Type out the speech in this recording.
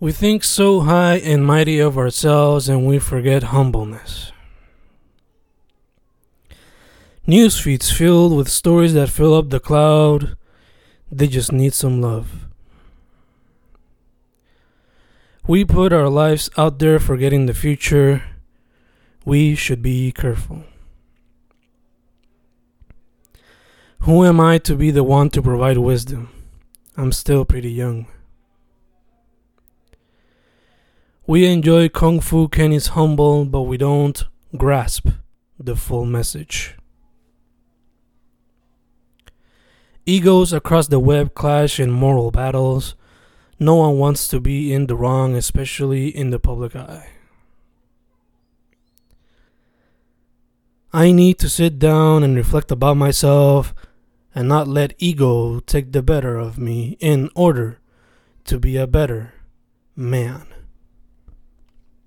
We think so high and mighty of ourselves and we forget humbleness. News feeds filled with stories that fill up the cloud, they just need some love. We put our lives out there forgetting the future. We should be careful. Who am I to be the one to provide wisdom? I'm still pretty young. We enjoy Kung Fu Kenny's humble, but we don't grasp the full message. Egos across the web clash in moral battles. No one wants to be in the wrong, especially in the public eye. I need to sit down and reflect about myself and not let ego take the better of me in order to be a better man.